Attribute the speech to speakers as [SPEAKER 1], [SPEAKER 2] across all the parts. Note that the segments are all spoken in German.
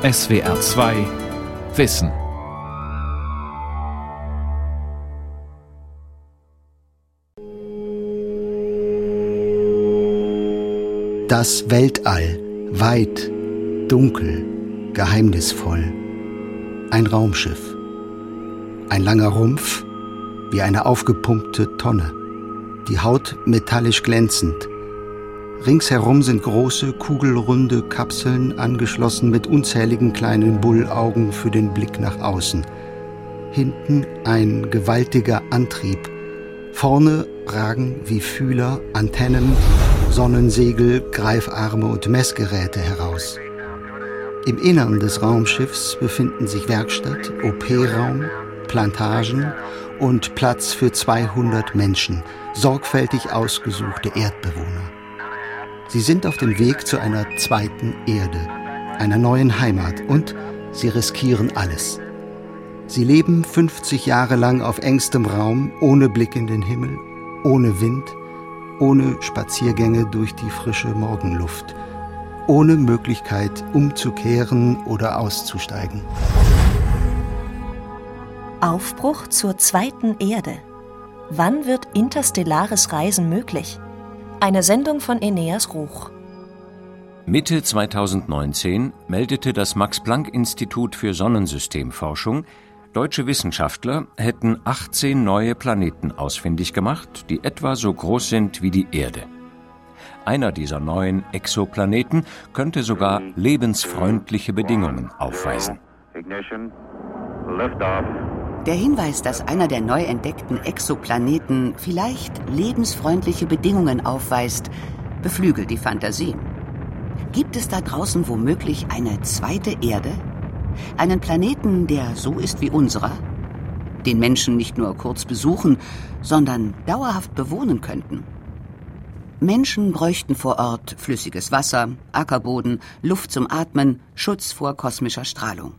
[SPEAKER 1] SWR 2 Wissen.
[SPEAKER 2] Das Weltall, weit, dunkel, geheimnisvoll. Ein Raumschiff. Ein langer Rumpf, wie eine aufgepumpte Tonne. Die Haut metallisch glänzend. Ringsherum sind große, kugelrunde Kapseln angeschlossen mit unzähligen kleinen Bullaugen für den Blick nach außen. Hinten ein gewaltiger Antrieb. Vorne ragen wie Fühler, Antennen, Sonnensegel, Greifarme und Messgeräte heraus. Im Innern des Raumschiffs befinden sich Werkstatt, OP-Raum, Plantagen und Platz für 200 Menschen, sorgfältig ausgesuchte Erdbewohner. Sie sind auf dem Weg zu einer zweiten Erde, einer neuen Heimat und sie riskieren alles. Sie leben 50 Jahre lang auf engstem Raum, ohne Blick in den Himmel, ohne Wind, ohne Spaziergänge durch die frische Morgenluft, ohne Möglichkeit umzukehren oder auszusteigen.
[SPEAKER 3] Aufbruch zur zweiten Erde. Wann wird interstellares Reisen möglich? Eine Sendung von Eneas Ruch.
[SPEAKER 4] Mitte 2019 meldete das Max-Planck-Institut für Sonnensystemforschung, deutsche Wissenschaftler hätten 18 neue Planeten ausfindig gemacht, die etwa so groß sind wie die Erde. Einer dieser neuen Exoplaneten könnte sogar lebensfreundliche Bedingungen aufweisen.
[SPEAKER 5] Der Hinweis, dass einer der neu entdeckten Exoplaneten vielleicht lebensfreundliche Bedingungen aufweist, beflügelt die Fantasie. Gibt es da draußen womöglich eine zweite Erde? Einen Planeten, der so ist wie unserer? Den Menschen nicht nur kurz besuchen, sondern dauerhaft bewohnen könnten? Menschen bräuchten vor Ort flüssiges Wasser, Ackerboden, Luft zum Atmen, Schutz vor kosmischer Strahlung.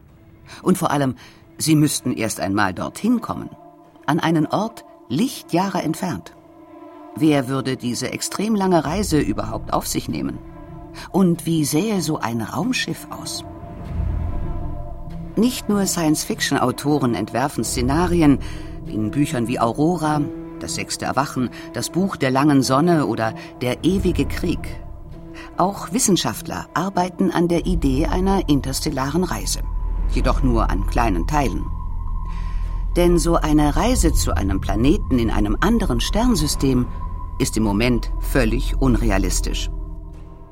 [SPEAKER 5] Und vor allem Sie müssten erst einmal dorthin kommen, an einen Ort Lichtjahre entfernt. Wer würde diese extrem lange Reise überhaupt auf sich nehmen? Und wie sähe so ein Raumschiff aus? Nicht nur Science-Fiction-Autoren entwerfen Szenarien in Büchern wie Aurora, Das sechste Erwachen, Das Buch der langen Sonne oder Der ewige Krieg. Auch Wissenschaftler arbeiten an der Idee einer interstellaren Reise jedoch nur an kleinen Teilen. Denn so eine Reise zu einem Planeten in einem anderen Sternsystem ist im Moment völlig unrealistisch.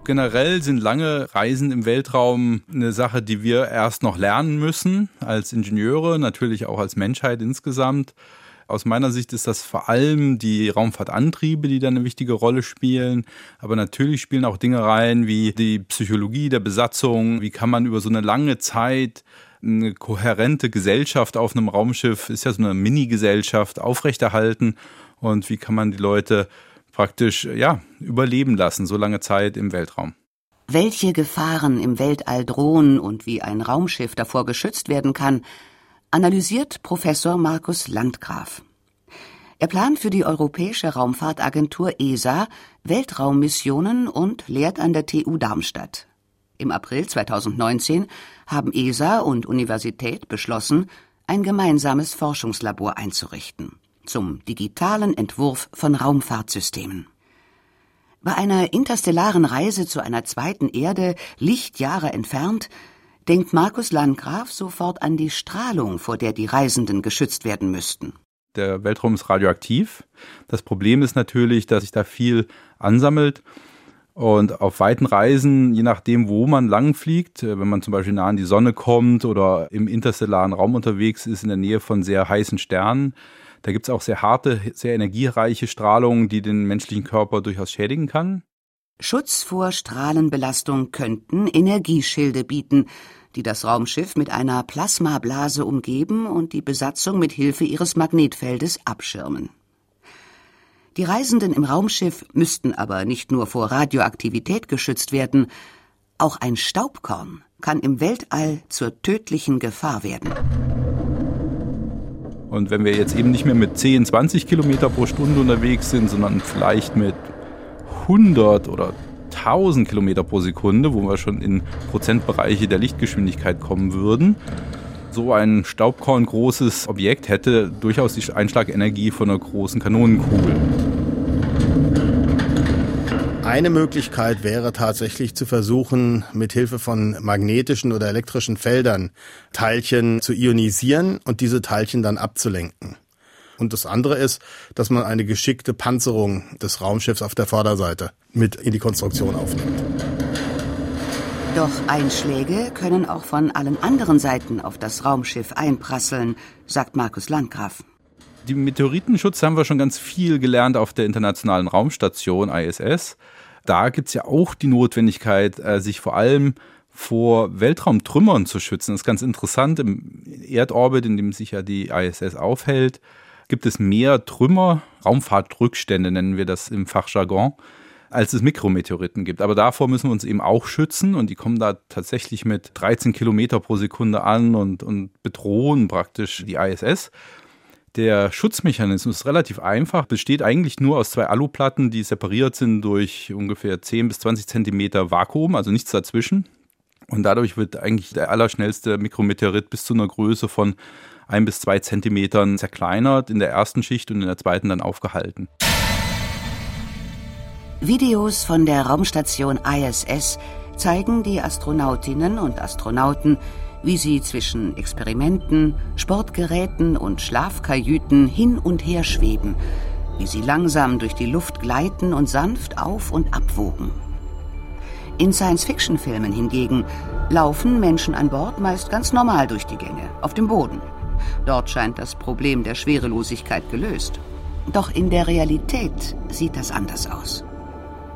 [SPEAKER 6] Generell sind lange Reisen im Weltraum eine Sache, die wir erst noch lernen müssen, als Ingenieure, natürlich auch als Menschheit insgesamt. Aus meiner Sicht ist das vor allem die Raumfahrtantriebe, die da eine wichtige Rolle spielen. Aber natürlich spielen auch Dinge rein wie die Psychologie der Besatzung. Wie kann man über so eine lange Zeit eine kohärente Gesellschaft auf einem Raumschiff ist ja so eine Mini-Gesellschaft aufrechterhalten und wie kann man die Leute praktisch ja überleben lassen so lange Zeit im Weltraum.
[SPEAKER 5] Welche Gefahren im Weltall drohen und wie ein Raumschiff davor geschützt werden kann, analysiert Professor Markus Landgraf. Er plant für die Europäische Raumfahrtagentur ESA Weltraummissionen und lehrt an der TU Darmstadt. Im April 2019 haben ESA und Universität beschlossen, ein gemeinsames Forschungslabor einzurichten zum digitalen Entwurf von Raumfahrtsystemen. Bei einer interstellaren Reise zu einer zweiten Erde, Lichtjahre entfernt, denkt Markus Landgraf sofort an die Strahlung, vor der die Reisenden geschützt werden müssten.
[SPEAKER 6] Der Weltraum ist radioaktiv. Das Problem ist natürlich, dass sich da viel ansammelt und auf weiten Reisen, je nachdem, wo man lang fliegt, äh, wenn man zum Beispiel nah an die Sonne kommt oder im interstellaren Raum unterwegs ist, in der Nähe von sehr heißen Sternen, da gibt es auch sehr harte, sehr energiereiche Strahlung, die den menschlichen Körper durchaus schädigen kann.
[SPEAKER 5] Schutz vor Strahlenbelastung könnten Energieschilde bieten, die das Raumschiff mit einer Plasmablase umgeben und die Besatzung mit Hilfe ihres Magnetfeldes abschirmen. Die Reisenden im Raumschiff müssten aber nicht nur vor Radioaktivität geschützt werden, auch ein Staubkorn kann im Weltall zur tödlichen Gefahr werden.
[SPEAKER 6] Und wenn wir jetzt eben nicht mehr mit 10, 20 Kilometer pro Stunde unterwegs sind, sondern vielleicht mit 100 oder 1000 Kilometer pro Sekunde, wo wir schon in Prozentbereiche der Lichtgeschwindigkeit kommen würden. So ein staubkorngroßes Objekt hätte durchaus die Einschlagenergie von einer großen Kanonenkugel.
[SPEAKER 7] Eine Möglichkeit wäre tatsächlich zu versuchen, mit Hilfe von magnetischen oder elektrischen Feldern Teilchen zu ionisieren und diese Teilchen dann abzulenken. Und das andere ist, dass man eine geschickte Panzerung des Raumschiffs auf der Vorderseite mit in die Konstruktion aufnimmt.
[SPEAKER 5] Doch Einschläge können auch von allen anderen Seiten auf das Raumschiff einprasseln, sagt Markus Landgraf.
[SPEAKER 6] Die Meteoritenschutz haben wir schon ganz viel gelernt auf der Internationalen Raumstation ISS da gibt es ja auch die Notwendigkeit, äh, sich vor allem vor Weltraumtrümmern zu schützen. Das ist ganz interessant. Im Erdorbit, in dem sich ja die ISS aufhält, gibt es mehr Trümmer, Raumfahrtrückstände nennen wir das im Fachjargon, als es Mikrometeoriten gibt. Aber davor müssen wir uns eben auch schützen und die kommen da tatsächlich mit 13 Kilometer pro Sekunde an und, und bedrohen praktisch die ISS. Der Schutzmechanismus ist relativ einfach, besteht eigentlich nur aus zwei Aluplatten, die separiert sind durch ungefähr 10 bis 20 Zentimeter Vakuum, also nichts dazwischen. Und dadurch wird eigentlich der allerschnellste Mikrometeorit bis zu einer Größe von ein bis zwei Zentimetern zerkleinert in der ersten Schicht und in der zweiten dann aufgehalten.
[SPEAKER 5] Videos von der Raumstation ISS zeigen die Astronautinnen und Astronauten, wie sie zwischen Experimenten, Sportgeräten und Schlafkajüten hin und her schweben, wie sie langsam durch die Luft gleiten und sanft auf und abwogen. In Science-Fiction-Filmen hingegen laufen Menschen an Bord meist ganz normal durch die Gänge, auf dem Boden. Dort scheint das Problem der Schwerelosigkeit gelöst. Doch in der Realität sieht das anders aus.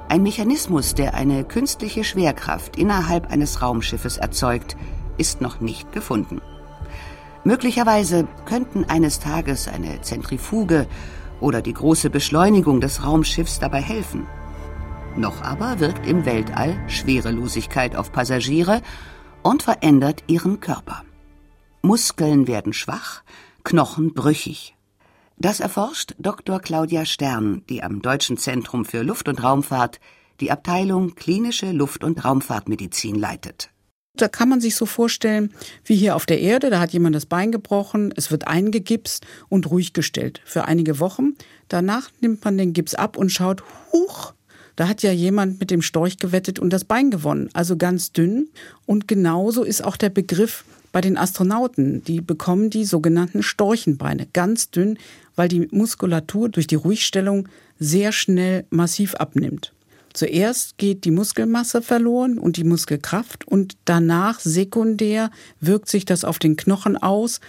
[SPEAKER 5] Ein Mechanismus, der eine künstliche Schwerkraft innerhalb eines Raumschiffes erzeugt, ist noch nicht gefunden. Möglicherweise könnten eines Tages eine Zentrifuge oder die große Beschleunigung des Raumschiffs dabei helfen. Noch aber wirkt im Weltall Schwerelosigkeit auf Passagiere und verändert ihren Körper. Muskeln werden schwach, Knochen brüchig. Das erforscht Dr. Claudia Stern, die am Deutschen Zentrum für Luft- und Raumfahrt die Abteilung Klinische Luft- und Raumfahrtmedizin leitet.
[SPEAKER 8] Da kann man sich so vorstellen, wie hier auf der Erde, da hat jemand das Bein gebrochen, es wird eingegipst und ruhig gestellt für einige Wochen. Danach nimmt man den Gips ab und schaut, huch, da hat ja jemand mit dem Storch gewettet und das Bein gewonnen. Also ganz dünn. Und genauso ist auch der Begriff bei den Astronauten. Die bekommen die sogenannten Storchenbeine. Ganz dünn, weil die Muskulatur durch die Ruhigstellung sehr schnell massiv abnimmt. Zuerst geht die Muskelmasse verloren und die Muskelkraft und danach sekundär wirkt sich das auf den Knochen aus.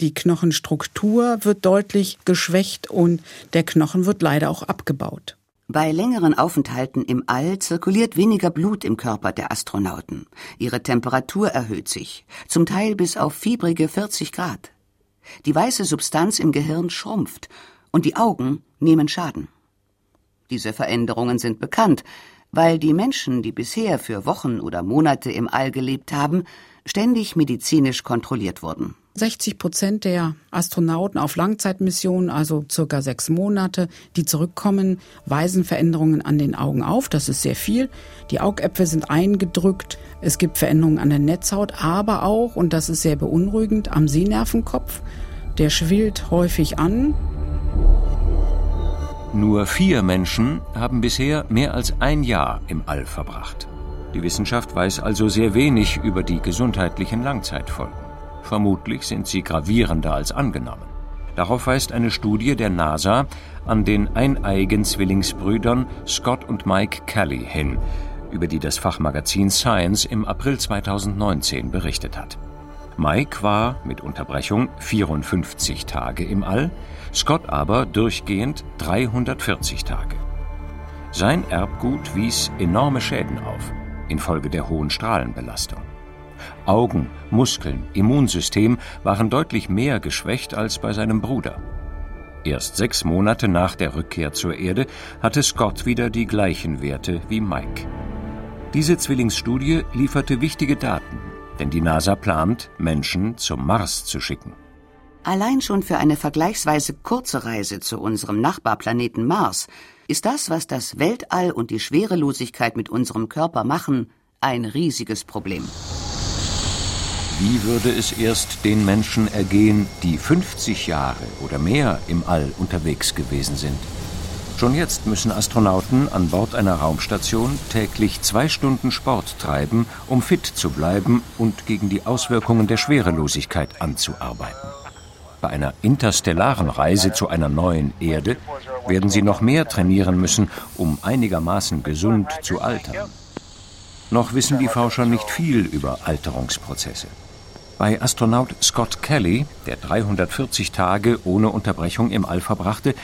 [SPEAKER 8] Die Knochenstruktur wird deutlich geschwächt und der Knochen wird leider auch abgebaut.
[SPEAKER 5] Bei längeren Aufenthalten im All zirkuliert weniger Blut im Körper der Astronauten. Ihre Temperatur erhöht sich, zum Teil bis auf fiebrige 40 Grad. Die weiße Substanz im Gehirn schrumpft und die Augen nehmen Schaden. Diese Veränderungen sind bekannt, weil die Menschen, die bisher für Wochen oder Monate im All gelebt haben, ständig medizinisch kontrolliert wurden.
[SPEAKER 8] 60 Prozent der Astronauten auf Langzeitmissionen, also circa sechs Monate, die zurückkommen, weisen Veränderungen an den Augen auf. Das ist sehr viel. Die Augäpfel sind eingedrückt. Es gibt Veränderungen an der Netzhaut, aber auch, und das ist sehr beunruhigend, am Sehnervenkopf. Der schwillt häufig an.
[SPEAKER 4] Nur vier Menschen haben bisher mehr als ein Jahr im All verbracht. Die Wissenschaft weiß also sehr wenig über die gesundheitlichen Langzeitfolgen. Vermutlich sind sie gravierender als angenommen. Darauf weist eine Studie der NASA an den eineigen Zwillingsbrüdern Scott und Mike Kelly hin, über die das Fachmagazin Science im April 2019 berichtet hat. Mike war mit Unterbrechung 54 Tage im All, Scott aber durchgehend 340 Tage. Sein Erbgut wies enorme Schäden auf, infolge der hohen Strahlenbelastung. Augen, Muskeln, Immunsystem waren deutlich mehr geschwächt als bei seinem Bruder. Erst sechs Monate nach der Rückkehr zur Erde hatte Scott wieder die gleichen Werte wie Mike. Diese Zwillingsstudie lieferte wichtige Daten, denn die NASA plant, Menschen zum Mars zu schicken.
[SPEAKER 5] Allein schon für eine vergleichsweise kurze Reise zu unserem Nachbarplaneten Mars ist das, was das Weltall und die Schwerelosigkeit mit unserem Körper machen, ein riesiges Problem.
[SPEAKER 4] Wie würde es erst den Menschen ergehen, die 50 Jahre oder mehr im All unterwegs gewesen sind? Schon jetzt müssen Astronauten an Bord einer Raumstation täglich zwei Stunden Sport treiben, um fit zu bleiben und gegen die Auswirkungen der Schwerelosigkeit anzuarbeiten. Bei einer interstellaren Reise zu einer neuen Erde werden sie noch mehr trainieren müssen, um einigermaßen gesund zu altern. Noch wissen die Forscher nicht viel über Alterungsprozesse. Bei Astronaut Scott Kelly, der 340 Tage ohne Unterbrechung im All verbrachte,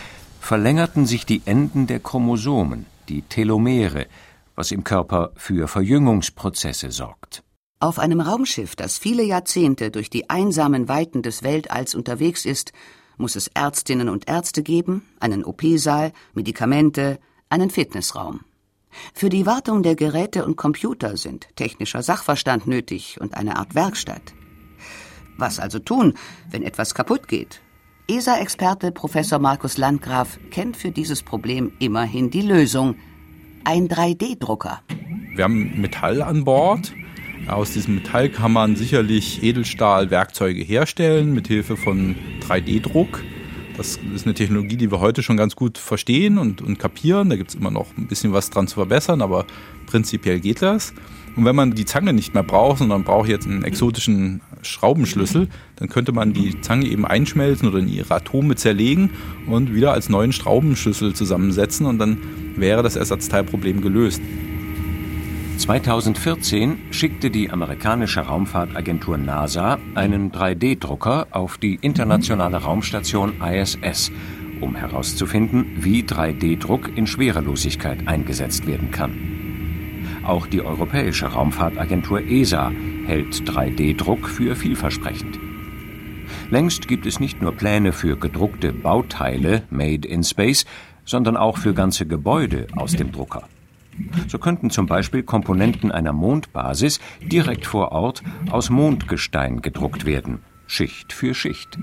[SPEAKER 4] verlängerten sich die Enden der Chromosomen, die Telomere, was im Körper für Verjüngungsprozesse sorgt.
[SPEAKER 5] Auf einem Raumschiff, das viele Jahrzehnte durch die einsamen Weiten des Weltalls unterwegs ist, muss es Ärztinnen und Ärzte geben, einen OP-Saal, Medikamente, einen Fitnessraum. Für die Wartung der Geräte und Computer sind technischer Sachverstand nötig und eine Art Werkstatt. Was also tun, wenn etwas kaputt geht? ESA-Experte Professor Markus Landgraf kennt für dieses Problem immerhin die Lösung. Ein 3D-Drucker.
[SPEAKER 6] Wir haben Metall an Bord. Aus diesem Metall kann man sicherlich Edelstahlwerkzeuge herstellen mit Hilfe von 3D-Druck. Das ist eine Technologie, die wir heute schon ganz gut verstehen und, und kapieren. Da gibt es immer noch ein bisschen was dran zu verbessern, aber prinzipiell geht das. Und wenn man die Zange nicht mehr braucht, sondern braucht jetzt einen exotischen Schraubenschlüssel, dann könnte man die Zange eben einschmelzen oder in ihre Atome zerlegen und wieder als neuen Schraubenschlüssel zusammensetzen und dann wäre das Ersatzteilproblem gelöst.
[SPEAKER 4] 2014 schickte die amerikanische Raumfahrtagentur NASA einen 3D-Drucker auf die internationale Raumstation ISS, um herauszufinden, wie 3D-Druck in Schwerelosigkeit eingesetzt werden kann. Auch die Europäische Raumfahrtagentur ESA hält 3D-Druck für vielversprechend. Längst gibt es nicht nur Pläne für gedruckte Bauteile made in space, sondern auch für ganze Gebäude aus dem Drucker. So könnten zum Beispiel Komponenten einer Mondbasis direkt vor Ort aus Mondgestein gedruckt werden, Schicht für Schicht.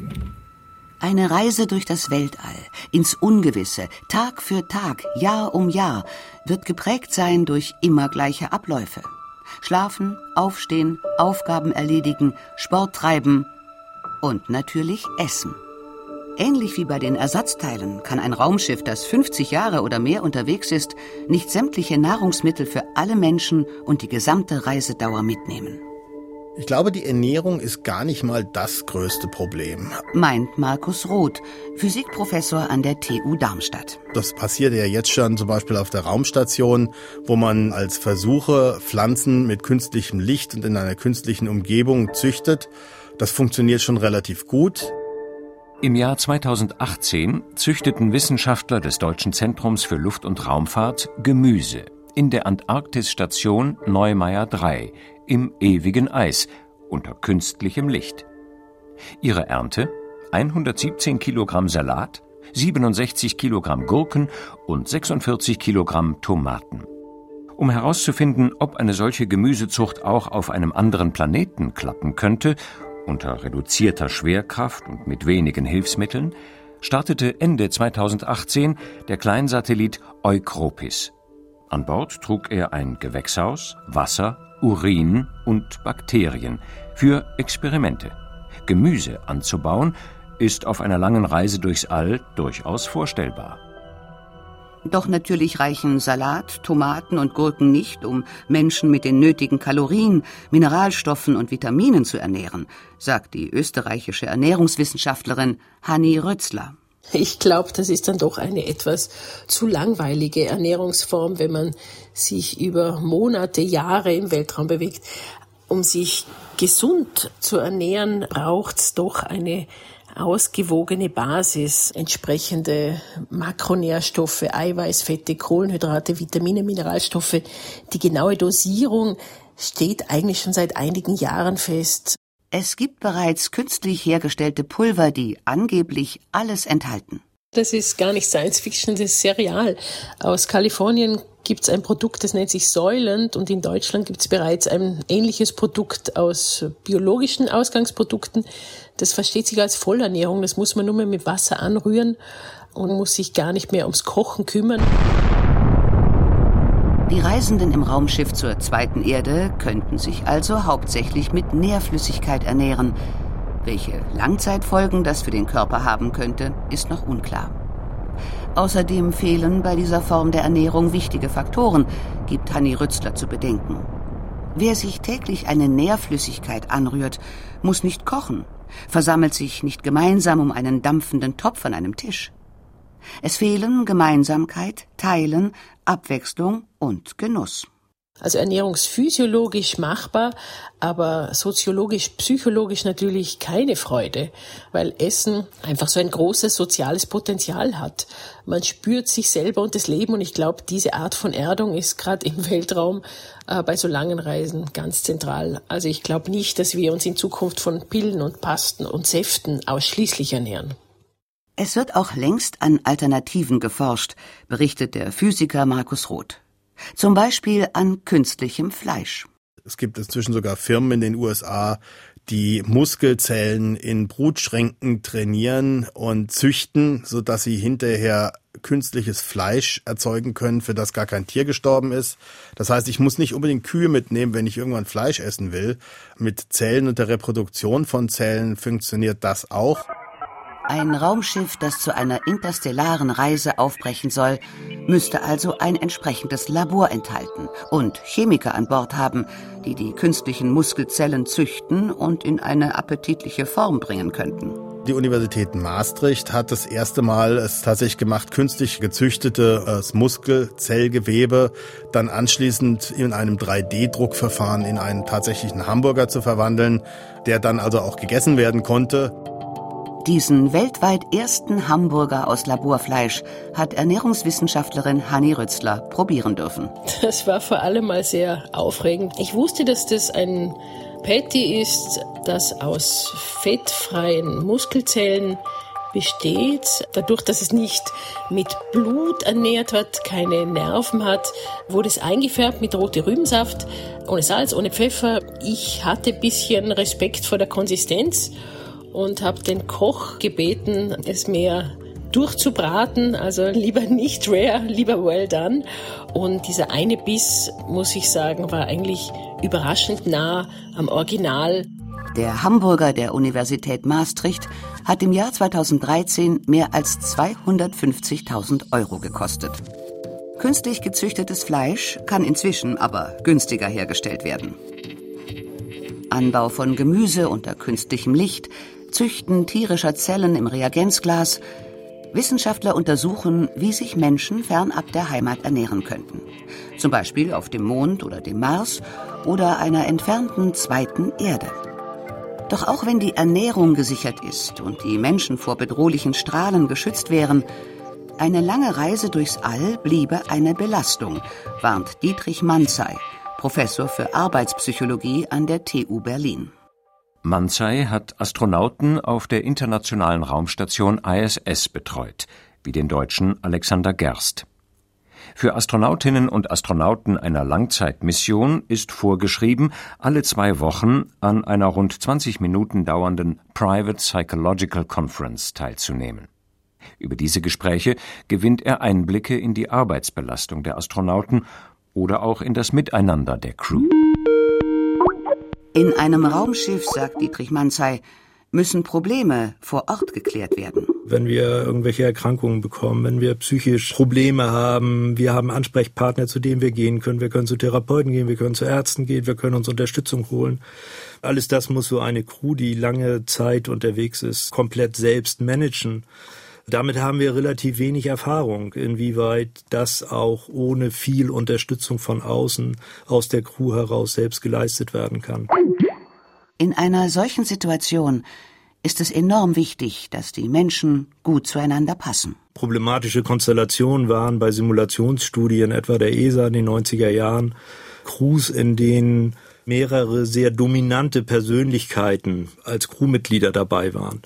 [SPEAKER 5] Eine Reise durch das Weltall, ins Ungewisse, Tag für Tag, Jahr um Jahr, wird geprägt sein durch immer gleiche Abläufe. Schlafen, aufstehen, Aufgaben erledigen, Sport treiben und natürlich essen. Ähnlich wie bei den Ersatzteilen kann ein Raumschiff, das 50 Jahre oder mehr unterwegs ist, nicht sämtliche Nahrungsmittel für alle Menschen und die gesamte Reisedauer mitnehmen.
[SPEAKER 7] Ich glaube, die Ernährung ist gar nicht mal das größte Problem.
[SPEAKER 5] Meint Markus Roth, Physikprofessor an der TU Darmstadt.
[SPEAKER 7] Das passiert ja jetzt schon zum Beispiel auf der Raumstation, wo man als Versuche Pflanzen mit künstlichem Licht und in einer künstlichen Umgebung züchtet. Das funktioniert schon relativ gut.
[SPEAKER 4] Im Jahr 2018 züchteten Wissenschaftler des Deutschen Zentrums für Luft- und Raumfahrt Gemüse in der Antarktisstation Neumeier 3 im ewigen Eis unter künstlichem Licht. Ihre Ernte 117 Kilogramm Salat, 67 Kilogramm Gurken und 46 Kilogramm Tomaten. Um herauszufinden, ob eine solche Gemüsezucht auch auf einem anderen Planeten klappen könnte unter reduzierter Schwerkraft und mit wenigen Hilfsmitteln startete Ende 2018 der Kleinsatellit Eukropis. An Bord trug er ein Gewächshaus, Wasser, Urin und Bakterien für Experimente. Gemüse anzubauen ist auf einer langen Reise durchs All durchaus vorstellbar.
[SPEAKER 5] Doch natürlich reichen Salat, Tomaten und Gurken nicht, um Menschen mit den nötigen Kalorien, Mineralstoffen und Vitaminen zu ernähren, sagt die österreichische Ernährungswissenschaftlerin Hanni Rötzler.
[SPEAKER 9] Ich glaube, das ist dann doch eine etwas zu langweilige Ernährungsform, wenn man sich über Monate, Jahre im Weltraum bewegt. Um sich gesund zu ernähren, braucht es doch eine ausgewogene Basis, entsprechende Makronährstoffe, Eiweiß, Fette, Kohlenhydrate, Vitamine, Mineralstoffe. Die genaue Dosierung steht eigentlich schon seit einigen Jahren fest.
[SPEAKER 5] Es gibt bereits künstlich hergestellte Pulver, die angeblich alles enthalten.
[SPEAKER 9] Das ist gar nicht Science Fiction, das ist sehr real. Aus Kalifornien gibt es ein Produkt, das nennt sich Säulend und in Deutschland gibt es bereits ein ähnliches Produkt aus biologischen Ausgangsprodukten. Das versteht sich als Vollernährung, das muss man nur mehr mit Wasser anrühren und muss sich gar nicht mehr ums Kochen kümmern.
[SPEAKER 5] Die Reisenden im Raumschiff zur zweiten Erde könnten sich also hauptsächlich mit Nährflüssigkeit ernähren. Welche Langzeitfolgen das für den Körper haben könnte, ist noch unklar. Außerdem fehlen bei dieser Form der Ernährung wichtige Faktoren, gibt Hanni Rützler zu bedenken. Wer sich täglich eine Nährflüssigkeit anrührt, muss nicht kochen, versammelt sich nicht gemeinsam um einen dampfenden Topf an einem Tisch. Es fehlen Gemeinsamkeit, Teilen, Abwechslung und Genuss.
[SPEAKER 9] Also ernährungsphysiologisch machbar, aber soziologisch, psychologisch natürlich keine Freude, weil Essen einfach so ein großes soziales Potenzial hat. Man spürt sich selber und das Leben und ich glaube, diese Art von Erdung ist gerade im Weltraum äh, bei so langen Reisen ganz zentral. Also ich glaube nicht, dass wir uns in Zukunft von Pillen und Pasten und Säften ausschließlich ernähren.
[SPEAKER 5] Es wird auch längst an Alternativen geforscht, berichtet der Physiker Markus Roth. Zum Beispiel an künstlichem Fleisch.
[SPEAKER 7] Es gibt inzwischen sogar Firmen in den USA, die Muskelzellen in Brutschränken trainieren und züchten, so dass sie hinterher künstliches Fleisch erzeugen können, für das gar kein Tier gestorben ist. Das heißt, ich muss nicht unbedingt Kühe mitnehmen, wenn ich irgendwann Fleisch essen will. Mit Zellen und der Reproduktion von Zellen funktioniert das auch.
[SPEAKER 5] Ein Raumschiff, das zu einer interstellaren Reise aufbrechen soll, müsste also ein entsprechendes Labor enthalten und Chemiker an Bord haben, die die künstlichen Muskelzellen züchten und in eine appetitliche Form bringen könnten.
[SPEAKER 7] Die Universität Maastricht hat das erste Mal es tatsächlich gemacht, künstlich gezüchtetes Muskelzellgewebe dann anschließend in einem 3D-Druckverfahren in einen tatsächlichen Hamburger zu verwandeln, der dann also auch gegessen werden konnte.
[SPEAKER 5] Diesen weltweit ersten Hamburger aus Laborfleisch hat Ernährungswissenschaftlerin Hanni Rützler probieren dürfen.
[SPEAKER 9] Das war vor allem mal sehr aufregend. Ich wusste, dass das ein Patty ist, das aus fettfreien Muskelzellen besteht. Dadurch, dass es nicht mit Blut ernährt hat, keine Nerven hat, wurde es eingefärbt mit rote Rübensaft, ohne Salz, ohne Pfeffer. Ich hatte ein bisschen Respekt vor der Konsistenz und habe den Koch gebeten, es mehr durchzubraten, also lieber nicht rare, lieber well done. Und dieser eine Biss, muss ich sagen, war eigentlich überraschend nah am Original.
[SPEAKER 5] Der Hamburger der Universität Maastricht hat im Jahr 2013 mehr als 250.000 Euro gekostet. Künstlich gezüchtetes Fleisch kann inzwischen aber günstiger hergestellt werden. Anbau von Gemüse unter künstlichem Licht, Züchten tierischer Zellen im Reagenzglas. Wissenschaftler untersuchen, wie sich Menschen fernab der Heimat ernähren könnten. Zum Beispiel auf dem Mond oder dem Mars oder einer entfernten zweiten Erde. Doch auch wenn die Ernährung gesichert ist und die Menschen vor bedrohlichen Strahlen geschützt wären, eine lange Reise durchs All bliebe eine Belastung, warnt Dietrich Manzei, Professor für Arbeitspsychologie an der TU Berlin.
[SPEAKER 4] Manzai hat Astronauten auf der Internationalen Raumstation ISS betreut, wie den Deutschen Alexander Gerst. Für Astronautinnen und Astronauten einer Langzeitmission ist vorgeschrieben, alle zwei Wochen an einer rund 20 Minuten dauernden Private Psychological Conference teilzunehmen. Über diese Gespräche gewinnt er Einblicke in die Arbeitsbelastung der Astronauten oder auch in das Miteinander der Crew.
[SPEAKER 5] In einem Raumschiff, sagt Dietrich Manzei, müssen Probleme vor Ort geklärt werden.
[SPEAKER 10] Wenn wir irgendwelche Erkrankungen bekommen, wenn wir psychisch Probleme haben, wir haben Ansprechpartner, zu denen wir gehen können, wir können zu Therapeuten gehen, wir können zu Ärzten gehen, wir können uns Unterstützung holen. Alles das muss so eine Crew, die lange Zeit unterwegs ist, komplett selbst managen. Damit haben wir relativ wenig Erfahrung, inwieweit das auch ohne viel Unterstützung von außen aus der Crew heraus selbst geleistet werden kann.
[SPEAKER 5] In einer solchen Situation ist es enorm wichtig, dass die Menschen gut zueinander passen.
[SPEAKER 10] Problematische Konstellationen waren bei Simulationsstudien etwa der ESA in den 90er Jahren Crews, in denen mehrere sehr dominante Persönlichkeiten als Crewmitglieder dabei waren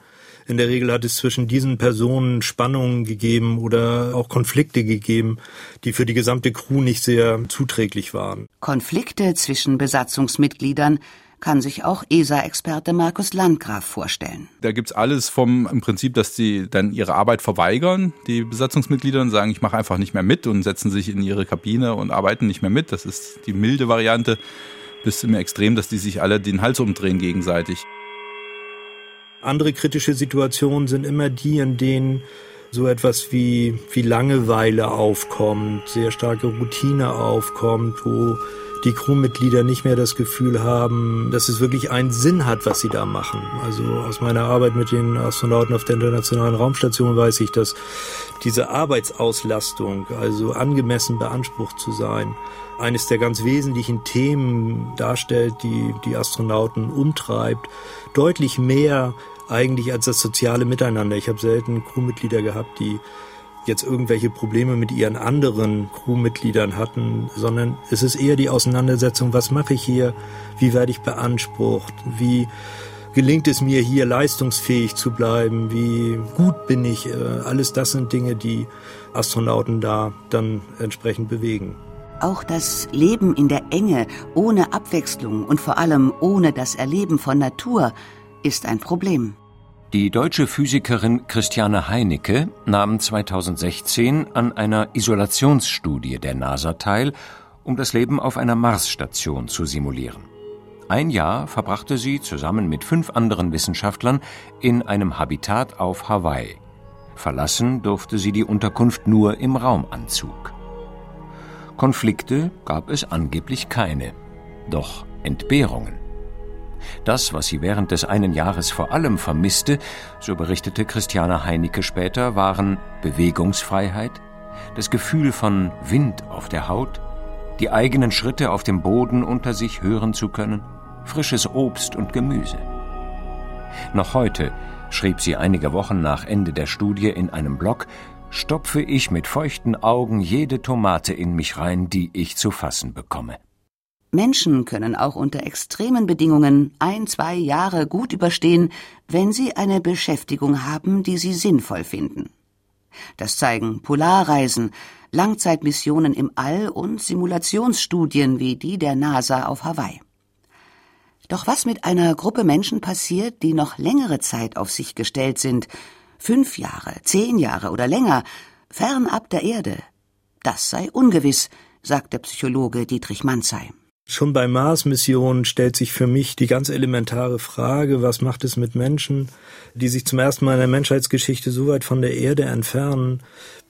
[SPEAKER 10] In der Regel hat es zwischen diesen Personen Spannungen gegeben oder auch Konflikte gegeben, die für die gesamte Crew nicht sehr zuträglich waren.
[SPEAKER 5] Konflikte zwischen Besatzungsmitgliedern kann sich auch ESA-Experte Markus Landgraf vorstellen.
[SPEAKER 6] Da gibt's alles vom im Prinzip, dass die dann ihre Arbeit verweigern, die Besatzungsmitglieder, und sagen, ich mache einfach nicht mehr mit und setzen sich in ihre Kabine und arbeiten nicht mehr mit. Das ist die milde Variante, bis zum Extrem, dass die sich alle den Hals umdrehen gegenseitig.
[SPEAKER 10] Andere kritische Situationen sind immer die, in denen so etwas wie, wie Langeweile aufkommt, sehr starke Routine aufkommt, wo die Crewmitglieder nicht mehr das Gefühl haben, dass es wirklich einen Sinn hat, was sie da machen. Also aus meiner Arbeit mit den Astronauten auf der Internationalen Raumstation weiß ich, dass diese Arbeitsauslastung, also angemessen beansprucht zu sein, eines der ganz wesentlichen Themen darstellt, die die Astronauten umtreibt, deutlich mehr eigentlich als das soziale Miteinander. Ich habe selten Crewmitglieder gehabt, die jetzt irgendwelche Probleme mit ihren anderen Crewmitgliedern hatten, sondern es ist eher die Auseinandersetzung, was mache ich hier, wie werde ich beansprucht, wie gelingt es mir hier leistungsfähig zu bleiben, wie gut bin ich, äh, alles das sind Dinge, die Astronauten da dann entsprechend bewegen.
[SPEAKER 5] Auch das Leben in der Enge, ohne Abwechslung und vor allem ohne das Erleben von Natur ist ein Problem.
[SPEAKER 4] Die deutsche Physikerin Christiane Heinecke nahm 2016 an einer Isolationsstudie der NASA teil, um das Leben auf einer Marsstation zu simulieren. Ein Jahr verbrachte sie zusammen mit fünf anderen Wissenschaftlern in einem Habitat auf Hawaii. Verlassen durfte sie die Unterkunft nur im Raumanzug. Konflikte gab es angeblich keine, doch Entbehrungen. Das, was sie während des einen Jahres vor allem vermisste, so berichtete Christiane Heinecke später, waren Bewegungsfreiheit, das Gefühl von Wind auf der Haut, die eigenen Schritte auf dem Boden unter sich hören zu können, frisches Obst und Gemüse. Noch heute, schrieb sie einige Wochen nach Ende der Studie in einem Blog, stopfe ich mit feuchten Augen jede Tomate in mich rein, die ich zu fassen bekomme.
[SPEAKER 5] Menschen können auch unter extremen Bedingungen ein, zwei Jahre gut überstehen, wenn sie eine Beschäftigung haben, die sie sinnvoll finden. Das zeigen Polarreisen, Langzeitmissionen im All und Simulationsstudien wie die der NASA auf Hawaii. Doch was mit einer Gruppe Menschen passiert, die noch längere Zeit auf sich gestellt sind, fünf Jahre, zehn Jahre oder länger, fernab der Erde, das sei ungewiss, sagt der Psychologe Dietrich Manzey.
[SPEAKER 10] Schon bei Mars-Missionen stellt sich für mich die ganz elementare Frage, was macht es mit Menschen, die sich zum ersten Mal in der Menschheitsgeschichte so weit von der Erde entfernen,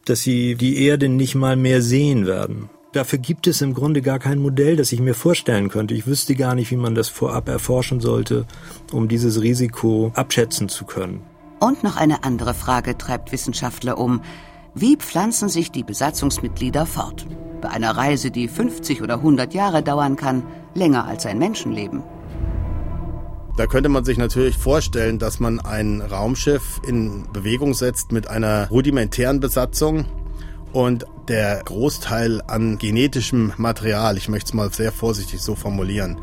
[SPEAKER 10] dass sie die Erde nicht mal mehr sehen werden. Dafür gibt es im Grunde gar kein Modell, das ich mir vorstellen könnte. Ich wüsste gar nicht, wie man das vorab erforschen sollte, um dieses Risiko abschätzen zu können.
[SPEAKER 5] Und noch eine andere Frage treibt Wissenschaftler um. Wie pflanzen sich die Besatzungsmitglieder fort? Bei einer Reise, die 50 oder 100 Jahre dauern kann, länger als ein Menschenleben.
[SPEAKER 7] Da könnte man sich natürlich vorstellen, dass man ein Raumschiff in Bewegung setzt mit einer rudimentären Besatzung und der Großteil an genetischem Material, ich möchte es mal sehr vorsichtig so formulieren,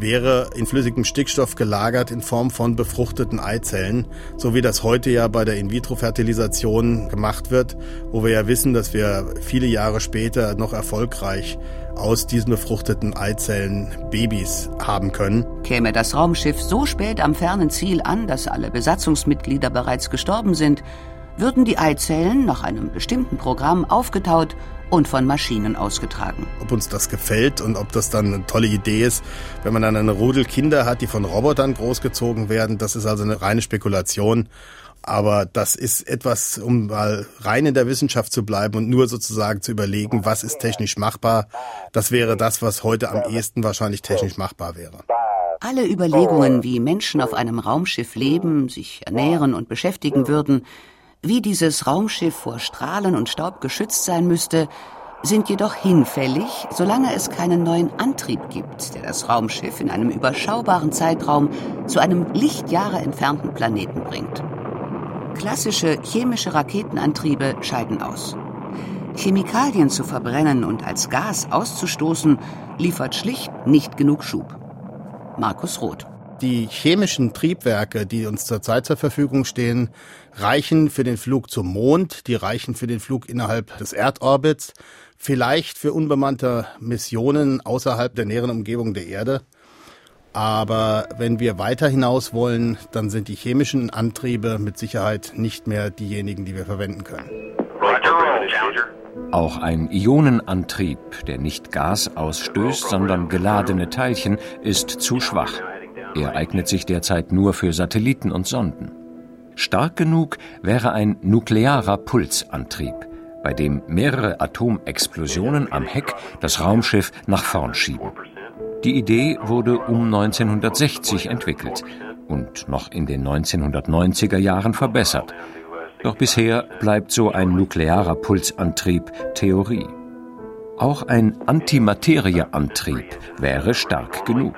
[SPEAKER 7] wäre in flüssigem Stickstoff gelagert in Form von befruchteten Eizellen, so wie das heute ja bei der In-vitro-Fertilisation gemacht wird, wo wir ja wissen, dass wir viele Jahre später noch erfolgreich aus diesen befruchteten Eizellen Babys haben können.
[SPEAKER 5] Käme das Raumschiff so spät am fernen Ziel an, dass alle Besatzungsmitglieder bereits gestorben sind, würden die Eizellen nach einem bestimmten Programm aufgetaut und von Maschinen ausgetragen.
[SPEAKER 7] Ob uns das gefällt und ob das dann eine tolle Idee ist, wenn man dann eine Rudel Kinder hat, die von Robotern großgezogen werden, das ist also eine reine Spekulation. Aber das ist etwas, um mal rein in der Wissenschaft zu bleiben und nur sozusagen zu überlegen, was ist technisch machbar. Das wäre das, was heute am ehesten wahrscheinlich technisch machbar wäre.
[SPEAKER 5] Alle Überlegungen, wie Menschen auf einem Raumschiff leben, sich ernähren und beschäftigen würden, wie dieses Raumschiff vor Strahlen und Staub geschützt sein müsste, sind jedoch hinfällig, solange es keinen neuen Antrieb gibt, der das Raumschiff in einem überschaubaren Zeitraum zu einem Lichtjahre entfernten Planeten bringt. Klassische chemische Raketenantriebe scheiden aus. Chemikalien zu verbrennen und als Gas auszustoßen, liefert schlicht nicht genug Schub. Markus Roth
[SPEAKER 7] Die chemischen Triebwerke, die uns zurzeit zur Verfügung stehen, reichen für den Flug zum Mond, die reichen für den Flug innerhalb des Erdorbits, vielleicht für unbemannte Missionen außerhalb der näheren Umgebung der Erde. Aber wenn wir weiter hinaus wollen, dann sind die chemischen Antriebe mit Sicherheit nicht mehr diejenigen, die wir verwenden können.
[SPEAKER 4] Auch ein Ionenantrieb, der nicht Gas ausstößt, sondern geladene Teilchen, ist zu schwach. Er eignet sich derzeit nur für Satelliten und Sonden. Stark genug wäre ein nuklearer Pulsantrieb, bei dem mehrere Atomexplosionen am Heck das Raumschiff nach vorn schieben. Die Idee wurde um 1960 entwickelt und noch in den 1990er Jahren verbessert. Doch bisher bleibt so ein nuklearer Pulsantrieb Theorie. Auch ein Antimaterieantrieb wäre stark genug.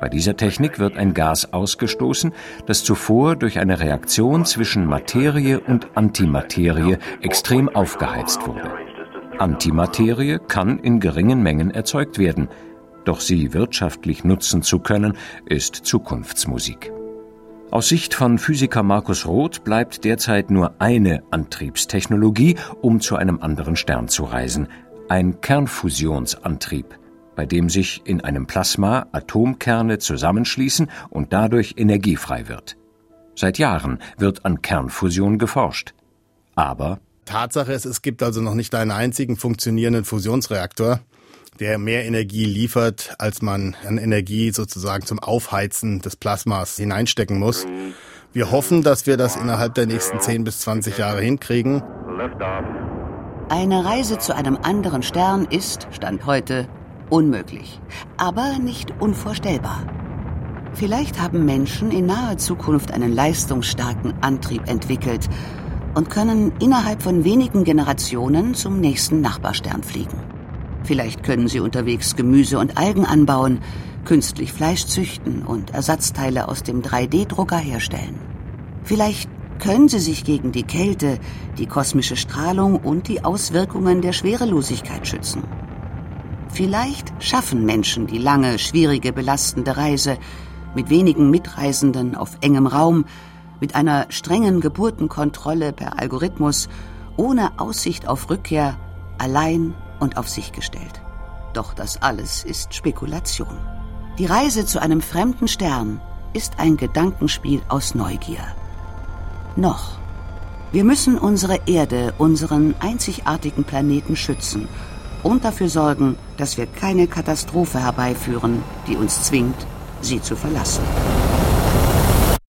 [SPEAKER 4] Bei dieser Technik wird ein Gas ausgestoßen, das zuvor durch eine Reaktion zwischen Materie und Antimaterie extrem aufgeheizt wurde. Antimaterie kann in geringen Mengen erzeugt werden, doch sie wirtschaftlich nutzen zu können, ist Zukunftsmusik. Aus Sicht von Physiker Markus Roth bleibt derzeit nur eine Antriebstechnologie, um zu einem anderen Stern zu reisen, ein Kernfusionsantrieb, bei dem sich in einem Plasma Atomkerne zusammenschließen und dadurch Energie frei wird. Seit Jahren wird an Kernfusion geforscht. Aber
[SPEAKER 7] Tatsache ist, es gibt also noch nicht einen einzigen funktionierenden Fusionsreaktor der mehr Energie liefert, als man an Energie sozusagen zum Aufheizen des Plasmas hineinstecken muss. Wir hoffen, dass wir das innerhalb der nächsten 10 bis 20 Jahre hinkriegen.
[SPEAKER 5] Eine Reise zu einem anderen Stern ist, Stand heute, unmöglich, aber nicht unvorstellbar. Vielleicht haben Menschen in naher Zukunft einen leistungsstarken Antrieb entwickelt und können innerhalb von wenigen Generationen zum nächsten Nachbarstern fliegen. Vielleicht können Sie unterwegs Gemüse und Algen anbauen, künstlich Fleisch züchten und Ersatzteile aus dem 3D-Drucker herstellen. Vielleicht können Sie sich gegen die Kälte, die kosmische Strahlung und die Auswirkungen der Schwerelosigkeit schützen. Vielleicht schaffen Menschen die lange, schwierige, belastende Reise mit wenigen Mitreisenden auf engem Raum, mit einer strengen Geburtenkontrolle per Algorithmus, ohne Aussicht auf Rückkehr, allein und auf sich gestellt. Doch das alles ist Spekulation. Die Reise zu einem fremden Stern ist ein Gedankenspiel aus Neugier. Noch. Wir müssen unsere Erde, unseren einzigartigen Planeten schützen und dafür sorgen, dass wir keine Katastrophe herbeiführen, die uns zwingt, sie zu verlassen.